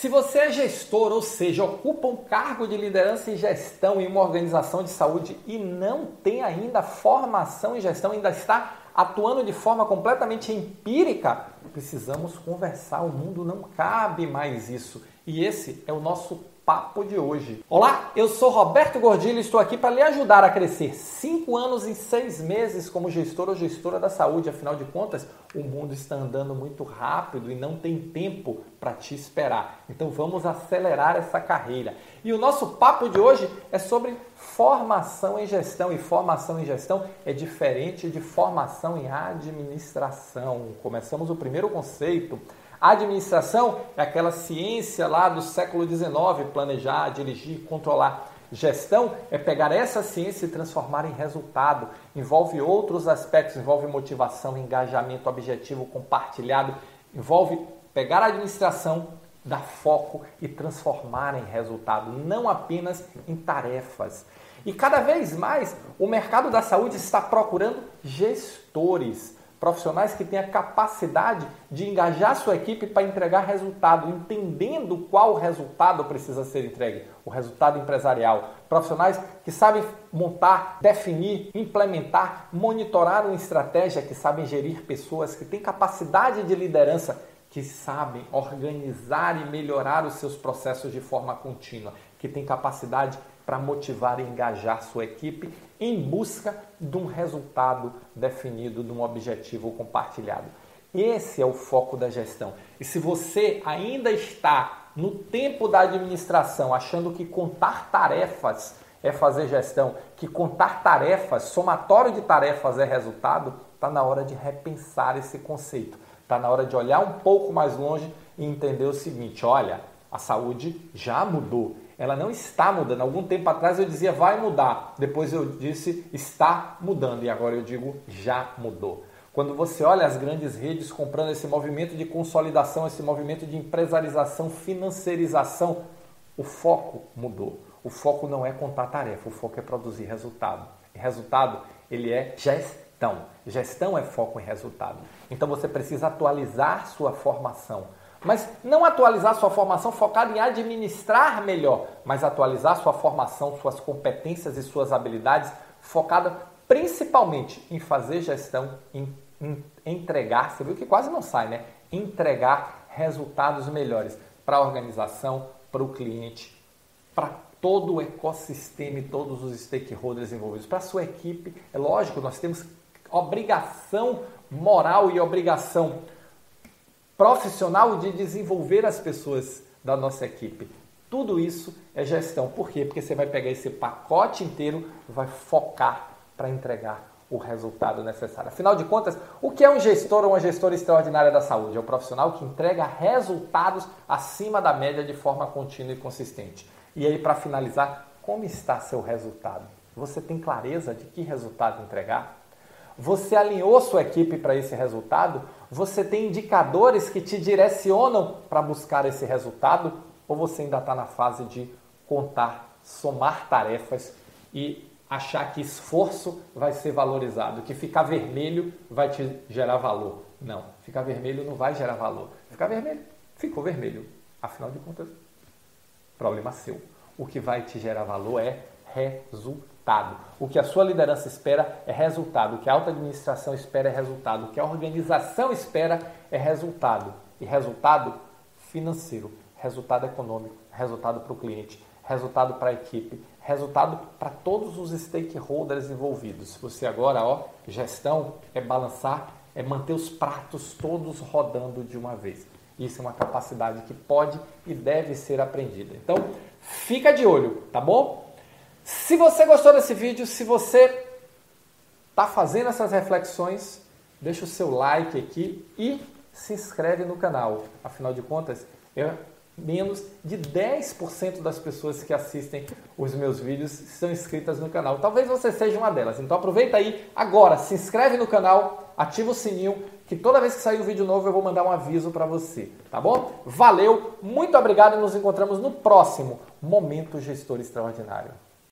Se você é gestor, ou seja, ocupa um cargo de liderança e gestão em uma organização de saúde e não tem ainda formação em gestão, ainda está atuando de forma completamente empírica, precisamos conversar. O mundo não cabe mais isso. E esse é o nosso papo de hoje. Olá, eu sou Roberto Gordilho e estou aqui para lhe ajudar a crescer 5 anos em 6 meses como gestor ou gestora da saúde. Afinal de contas, o mundo está andando muito rápido e não tem tempo para te esperar. Então vamos acelerar essa carreira. E o nosso papo de hoje é sobre formação em gestão. E formação em gestão é diferente de formação em administração. Começamos o primeiro conceito administração é aquela ciência lá do século XIX, planejar, dirigir, controlar. Gestão é pegar essa ciência e transformar em resultado. Envolve outros aspectos, envolve motivação, engajamento, objetivo compartilhado. Envolve pegar a administração, dar foco e transformar em resultado, não apenas em tarefas. E cada vez mais o mercado da saúde está procurando gestores Profissionais que têm a capacidade de engajar sua equipe para entregar resultado, entendendo qual resultado precisa ser entregue, o resultado empresarial. Profissionais que sabem montar, definir, implementar, monitorar uma estratégia, que sabem gerir pessoas, que têm capacidade de liderança, que sabem organizar e melhorar os seus processos de forma contínua, que têm capacidade para motivar e engajar sua equipe em busca de um resultado definido, de um objetivo compartilhado. Esse é o foco da gestão. E se você ainda está no tempo da administração achando que contar tarefas é fazer gestão, que contar tarefas, somatório de tarefas é resultado, está na hora de repensar esse conceito. Está na hora de olhar um pouco mais longe e entender o seguinte: olha, a saúde já mudou ela não está mudando. Algum tempo atrás eu dizia vai mudar, depois eu disse está mudando e agora eu digo já mudou. Quando você olha as grandes redes comprando esse movimento de consolidação, esse movimento de empresarização, financiarização, o foco mudou. O foco não é contar tarefa, o foco é produzir resultado. E resultado, ele é gestão. Gestão é foco em resultado. Então você precisa atualizar sua formação mas não atualizar sua formação focada em administrar melhor, mas atualizar sua formação, suas competências e suas habilidades focada principalmente em fazer gestão, em, em entregar, você viu que quase não sai, né? Entregar resultados melhores para a organização, para o cliente, para todo o ecossistema e todos os stakeholders envolvidos, para a sua equipe. É lógico, nós temos obrigação moral e obrigação profissional de desenvolver as pessoas da nossa equipe. Tudo isso é gestão. Por quê? Porque você vai pegar esse pacote inteiro e vai focar para entregar o resultado necessário. Afinal de contas, o que é um gestor ou uma gestora extraordinária da saúde? É o profissional que entrega resultados acima da média de forma contínua e consistente. E aí, para finalizar, como está seu resultado? Você tem clareza de que resultado entregar? Você alinhou sua equipe para esse resultado? Você tem indicadores que te direcionam para buscar esse resultado? Ou você ainda está na fase de contar, somar tarefas e achar que esforço vai ser valorizado, que ficar vermelho vai te gerar valor? Não, ficar vermelho não vai gerar valor. Ficar vermelho, ficou vermelho. Afinal de contas, problema seu. O que vai te gerar valor é resultado. O que a sua liderança espera é resultado. O que a alta administração espera é resultado. O que a organização espera é resultado. E resultado financeiro, resultado econômico, resultado para o cliente, resultado para a equipe, resultado para todos os stakeholders envolvidos. Você agora, ó, gestão é balançar, é manter os pratos todos rodando de uma vez. Isso é uma capacidade que pode e deve ser aprendida. Então, fica de olho, tá bom? Se você gostou desse vídeo, se você está fazendo essas reflexões, deixa o seu like aqui e se inscreve no canal. Afinal de contas, é menos de 10% das pessoas que assistem os meus vídeos são inscritas no canal. Talvez você seja uma delas. Então aproveita aí agora, se inscreve no canal, ativa o sininho, que toda vez que sair um vídeo novo eu vou mandar um aviso para você, tá bom? Valeu, muito obrigado e nos encontramos no próximo Momento Gestor Extraordinário.